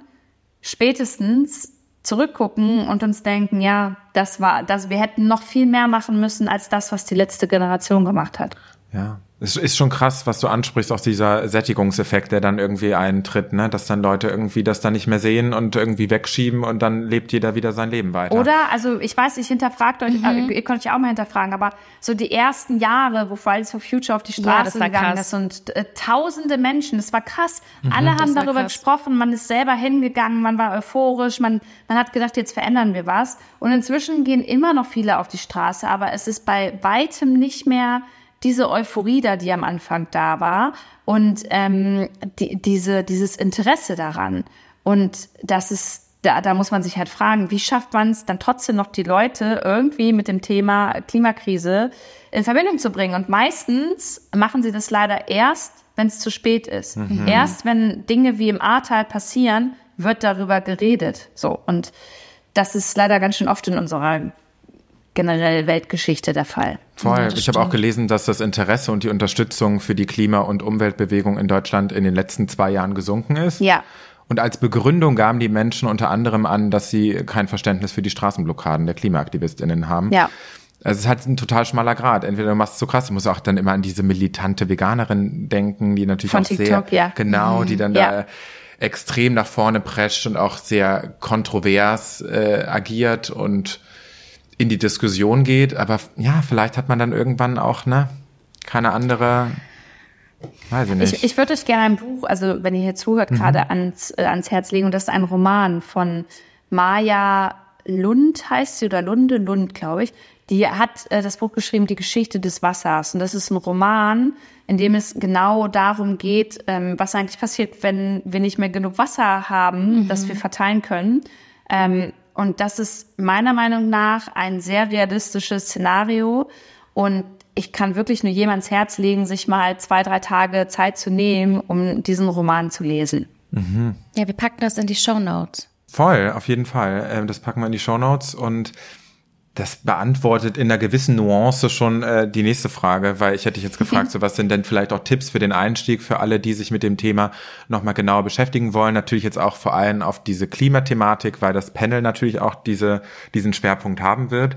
spätestens zurückgucken und uns denken, ja, das war, das, wir hätten noch viel mehr machen müssen als das, was die letzte Generation gemacht hat. Ja. Es ist schon krass, was du ansprichst, auch dieser Sättigungseffekt, der dann irgendwie eintritt, ne? dass dann Leute irgendwie das dann nicht mehr sehen und irgendwie wegschieben und dann lebt jeder wieder sein Leben weiter. Oder, also ich weiß, ich hinterfragt euch, mhm. ihr könnt euch auch mal hinterfragen, aber so die ersten Jahre, wo Fridays for Future auf die Straße ja, gegangen krass. ist und äh, tausende Menschen, das war krass. Mhm. Alle haben darüber krass. gesprochen, man ist selber hingegangen, man war euphorisch, man, man hat gedacht, jetzt verändern wir was. Und inzwischen gehen immer noch viele auf die Straße, aber es ist bei weitem nicht mehr diese Euphorie da, die am Anfang da war und ähm, die, diese, dieses Interesse daran. Und das ist, da, da muss man sich halt fragen, wie schafft man es dann trotzdem noch die Leute irgendwie mit dem Thema Klimakrise in Verbindung zu bringen? Und meistens machen sie das leider erst, wenn es zu spät ist. Mhm. Erst wenn Dinge wie im Ahrtal passieren, wird darüber geredet. So. Und das ist leider ganz schön oft in unserer generell Weltgeschichte der Fall. Voll. Ja, ich habe auch gelesen, dass das Interesse und die Unterstützung für die Klima- und Umweltbewegung in Deutschland in den letzten zwei Jahren gesunken ist. Ja. Und als Begründung gaben die Menschen unter anderem an, dass sie kein Verständnis für die Straßenblockaden der KlimaaktivistInnen haben. Ja. Also es ist halt ein total schmaler Grad. Entweder du machst es so krass, du musst auch dann immer an diese militante Veganerin denken, die natürlich Von auch TikTok, sehr, ja. genau, die dann ja. da extrem nach vorne prescht und auch sehr kontrovers äh, agiert und in die Diskussion geht. Aber ja, vielleicht hat man dann irgendwann auch, ne, keine andere Weiß ich nicht. Ich, ich würde euch gerne ein Buch, also wenn ihr hier zuhört, mhm. gerade ans, äh, ans Herz legen. Und das ist ein Roman von Maja Lund, heißt sie, oder Lunde, Lund, glaube ich. Die hat äh, das Buch geschrieben, Die Geschichte des Wassers. Und das ist ein Roman, in dem es genau darum geht, ähm, was eigentlich passiert, wenn wir nicht mehr genug Wasser haben, mhm. das wir verteilen können. Ähm, und das ist meiner Meinung nach ein sehr realistisches Szenario. Und ich kann wirklich nur jemands Herz legen, sich mal zwei, drei Tage Zeit zu nehmen, um diesen Roman zu lesen. Mhm. Ja, wir packen das in die Show Notes. Voll, auf jeden Fall. Ähm, das packen wir in die Show Notes und das beantwortet in einer gewissen Nuance schon äh, die nächste Frage, weil ich hätte dich jetzt gefragt, so was sind denn vielleicht auch Tipps für den Einstieg für alle, die sich mit dem Thema nochmal genauer beschäftigen wollen. Natürlich jetzt auch vor allem auf diese Klimathematik, weil das Panel natürlich auch diese, diesen Schwerpunkt haben wird.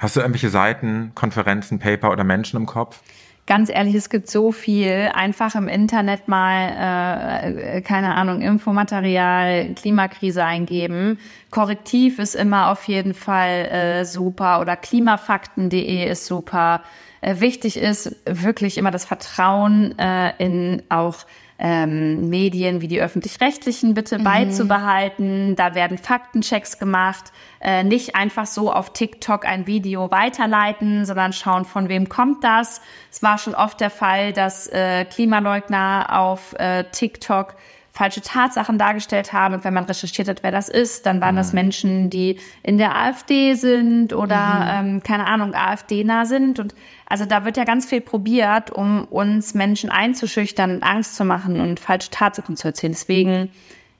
Hast du irgendwelche Seiten, Konferenzen, Paper oder Menschen im Kopf? Ganz ehrlich, es gibt so viel. Einfach im Internet mal, äh, keine Ahnung, Infomaterial, Klimakrise eingeben. Korrektiv ist immer auf jeden Fall äh, super oder klimafakten.de ist super. Äh, wichtig ist wirklich immer das Vertrauen äh, in auch ähm, Medien wie die öffentlich-rechtlichen bitte mhm. beizubehalten. Da werden Faktenchecks gemacht. Äh, nicht einfach so auf TikTok ein Video weiterleiten, sondern schauen, von wem kommt das. Es war schon oft der Fall, dass äh, Klimaleugner auf äh, TikTok falsche Tatsachen dargestellt haben. Und wenn man recherchiert hat, wer das ist, dann waren mhm. das Menschen, die in der AfD sind oder, mhm. ähm, keine Ahnung, AfD-nah sind. Und also da wird ja ganz viel probiert, um uns Menschen einzuschüchtern und Angst zu machen und falsche Tatsachen zu erzählen. Deswegen,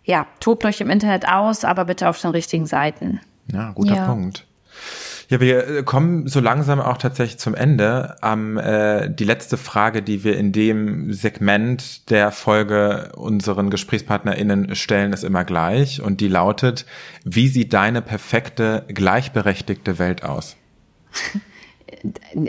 ja, tobt euch im Internet aus, aber bitte auf den richtigen Seiten. Ja, guter ja. Punkt. Ja, wir äh, kommen so langsam auch tatsächlich zum Ende. Ähm, äh, die letzte Frage, die wir in dem Segment der Folge unseren GesprächspartnerInnen stellen, ist immer gleich und die lautet, wie sieht deine perfekte, gleichberechtigte Welt aus?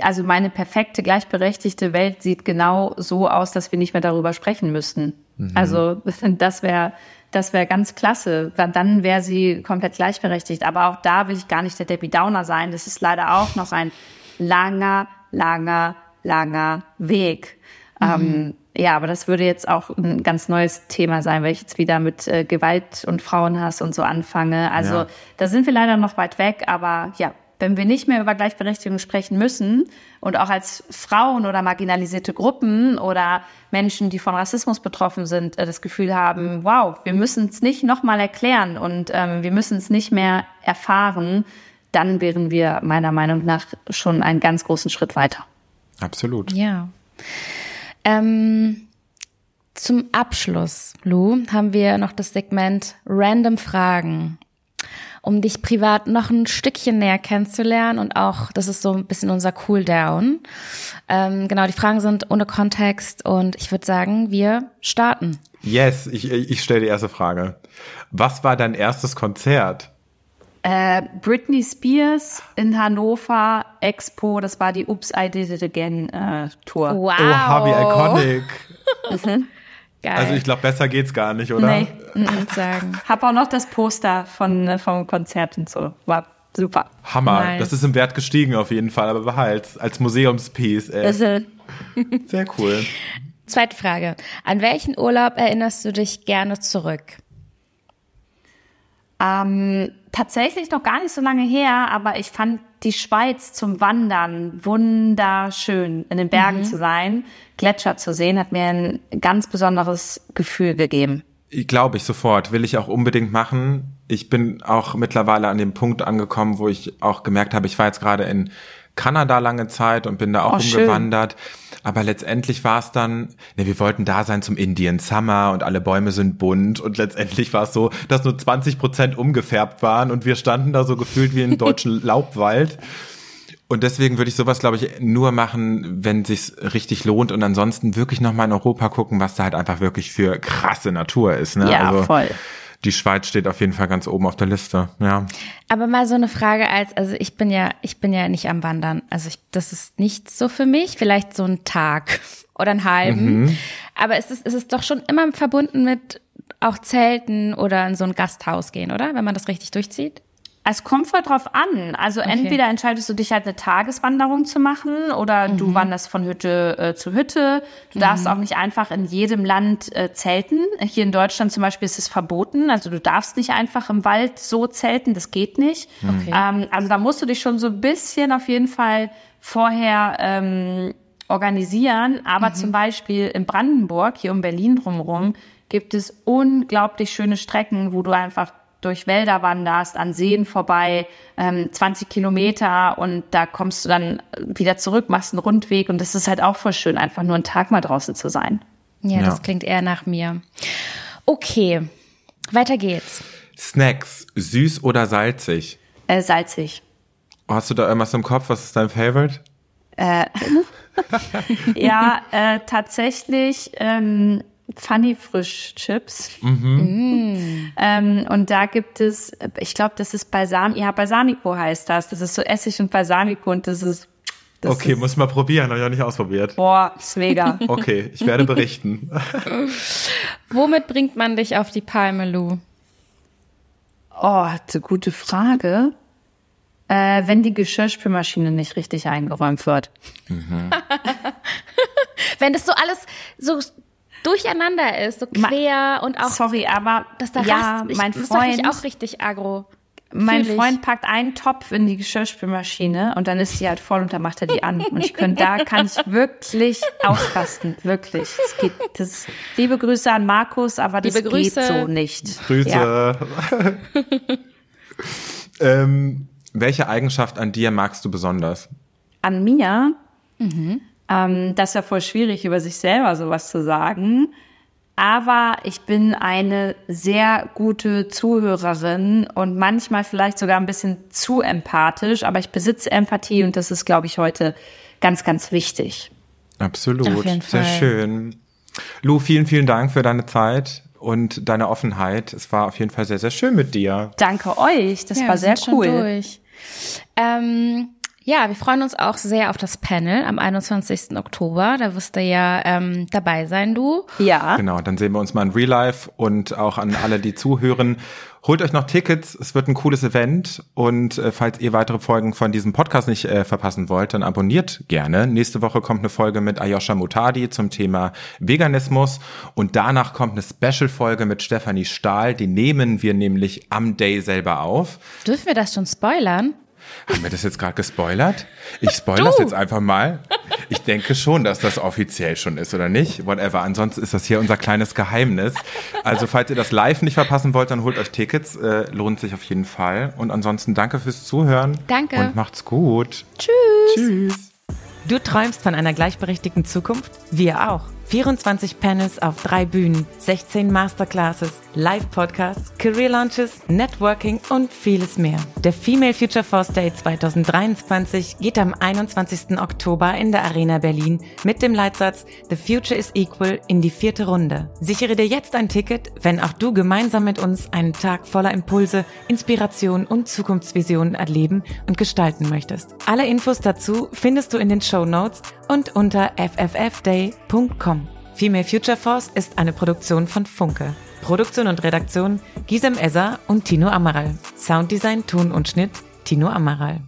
Also meine perfekte, gleichberechtigte Welt sieht genau so aus, dass wir nicht mehr darüber sprechen müssten. Mhm. Also das wäre das wäre ganz klasse. Dann wäre sie komplett gleichberechtigt. Aber auch da will ich gar nicht der Debbie Downer sein. Das ist leider auch noch ein langer, langer, langer Weg. Mhm. Ähm, ja, aber das würde jetzt auch ein ganz neues Thema sein, weil ich jetzt wieder mit äh, Gewalt und Frauenhass und so anfange. Also ja. da sind wir leider noch weit weg, aber ja, wenn wir nicht mehr über Gleichberechtigung sprechen müssen und auch als Frauen oder marginalisierte Gruppen oder Menschen, die von Rassismus betroffen sind, äh, das Gefühl haben, wow, wir müssen es nicht nochmal erklären und ähm, wir müssen es nicht mehr erfahren, dann wären wir meiner Meinung nach schon einen ganz großen Schritt weiter. Absolut. Ja. Ähm, zum Abschluss, Lou, haben wir noch das Segment Random Fragen um dich privat noch ein Stückchen näher kennenzulernen und auch, das ist so ein bisschen unser Cooldown. Ähm, genau, die Fragen sind ohne Kontext und ich würde sagen, wir starten. Yes, ich, ich stelle die erste Frage. Was war dein erstes Konzert? Äh, Britney Spears in Hannover Expo, das war die Oops, I Did It Again äh, Tour. Wow. Oh, Harvey Iconic. Mhm. Geil. Also ich glaube, besser geht's gar nicht, oder? Nee, nicht sagen. Hab auch noch das Poster von äh, vom Konzert und so. War super. Hammer. Nice. Das ist im Wert gestiegen auf jeden Fall, aber behalt's als Museumspiece. Ey. Sehr cool. Zweite Frage. An welchen Urlaub erinnerst du dich gerne zurück? Ähm, tatsächlich noch gar nicht so lange her, aber ich fand die Schweiz zum Wandern wunderschön, in den Bergen mhm. zu sein, Gletscher zu sehen, hat mir ein ganz besonderes Gefühl gegeben. Glaube ich sofort, will ich auch unbedingt machen. Ich bin auch mittlerweile an dem Punkt angekommen, wo ich auch gemerkt habe, ich war jetzt gerade in Kanada lange Zeit und bin da auch oh, umgewandert. Schön. Aber letztendlich war es dann, ne, wir wollten da sein zum Indian Summer und alle Bäume sind bunt und letztendlich war es so, dass nur 20 Prozent umgefärbt waren und wir standen da so gefühlt wie im deutschen Laubwald. Und deswegen würde ich sowas, glaube ich, nur machen, wenn sich's richtig lohnt und ansonsten wirklich nochmal in Europa gucken, was da halt einfach wirklich für krasse Natur ist. Ne? Ja, also, voll die Schweiz steht auf jeden Fall ganz oben auf der Liste, ja. Aber mal so eine Frage als, also ich bin ja, ich bin ja nicht am Wandern. Also ich, das ist nicht so für mich. Vielleicht so ein Tag oder einen halben. Mhm. Aber es ist, es ist doch schon immer verbunden mit auch Zelten oder in so ein Gasthaus gehen, oder? Wenn man das richtig durchzieht. Es kommt voll drauf an. Also okay. entweder entscheidest du dich halt eine Tageswanderung zu machen oder mhm. du wanderst von Hütte äh, zu Hütte. Du mhm. darfst auch nicht einfach in jedem Land äh, zelten. Hier in Deutschland zum Beispiel ist es verboten. Also du darfst nicht einfach im Wald so zelten. Das geht nicht. Okay. Ähm, also da musst du dich schon so ein bisschen auf jeden Fall vorher ähm, organisieren. Aber mhm. zum Beispiel in Brandenburg, hier um Berlin drumherum, gibt es unglaublich schöne Strecken, wo du einfach durch Wälder wanderst, an Seen vorbei, ähm, 20 Kilometer und da kommst du dann wieder zurück, machst einen Rundweg und das ist halt auch voll schön, einfach nur einen Tag mal draußen zu sein. Ja, ja. das klingt eher nach mir. Okay, weiter geht's. Snacks, süß oder salzig? Äh, salzig. Hast du da irgendwas im Kopf? Was ist dein Favorite? Äh, ja, äh, tatsächlich ähm, Funny Frisch Chips. Mhm. Ähm, und da gibt es, ich glaube, das ist Balsam, ja, Balsamico heißt das. Das ist so Essig und Balsamico und das ist. Das okay, ist, muss mal probieren, habe ich auch nicht ausprobiert. Boah, ist mega. okay, ich werde berichten. Womit bringt man dich auf die Palme, Lou? Oh, eine gute Frage. Äh, wenn die Geschirrspülmaschine nicht richtig eingeräumt wird. Mhm. wenn das so alles so durcheinander ist, so quer Ma und auch. Sorry, aber das da ja, rast, mein Freund das auch richtig agro. Mein Freund packt einen Topf in die Geschirrspülmaschine und dann ist sie halt voll und dann macht er die an. Und ich könnte, da kann ich wirklich ausrasten. Wirklich. Es geht, das, liebe Grüße an Markus, aber das liebe geht so nicht. Grüße. Ja. ähm, welche Eigenschaft an dir magst du besonders? An mir? Mhm. Ähm, das ist ja voll schwierig, über sich selber sowas zu sagen. Aber ich bin eine sehr gute Zuhörerin und manchmal vielleicht sogar ein bisschen zu empathisch, aber ich besitze Empathie und das ist, glaube ich, heute ganz, ganz wichtig. Absolut. Sehr schön. Lu, vielen, vielen Dank für deine Zeit und deine Offenheit. Es war auf jeden Fall sehr, sehr schön mit dir. Danke euch. Das ja, war sehr cool. Ähm, ja, wir freuen uns auch sehr auf das Panel am 21. Oktober. Da wirst du ja ähm, dabei sein, du. Ja. Genau, dann sehen wir uns mal in Real Life und auch an alle, die zuhören. Holt euch noch Tickets, es wird ein cooles Event und äh, falls ihr weitere Folgen von diesem Podcast nicht äh, verpassen wollt, dann abonniert gerne. Nächste Woche kommt eine Folge mit Ayosha Mutadi zum Thema Veganismus und danach kommt eine Special-Folge mit Stefanie Stahl, die nehmen wir nämlich am Day selber auf. Dürfen wir das schon spoilern? Haben wir das jetzt gerade gespoilert? Ich spoilere das jetzt einfach mal. Ich denke schon, dass das offiziell schon ist, oder nicht? Whatever. Ansonsten ist das hier unser kleines Geheimnis. Also, falls ihr das live nicht verpassen wollt, dann holt euch Tickets. Äh, lohnt sich auf jeden Fall. Und ansonsten danke fürs Zuhören. Danke. Und macht's gut. Tschüss. Tschüss. Du träumst von einer gleichberechtigten Zukunft? Wir auch. 24 Panels auf drei Bühnen, 16 Masterclasses, Live-Podcasts, Career Launches, Networking und vieles mehr. Der Female Future Force Day 2023 geht am 21. Oktober in der Arena Berlin mit dem Leitsatz The Future is Equal in die vierte Runde. Sichere dir jetzt ein Ticket, wenn auch du gemeinsam mit uns einen Tag voller Impulse, Inspiration und Zukunftsvisionen erleben und gestalten möchtest. Alle Infos dazu findest du in den Show Notes und unter fffday.com. Female Future Force ist eine Produktion von Funke. Produktion und Redaktion Gisem Esser und Tino Amaral. Sounddesign, Ton und Schnitt Tino Amaral.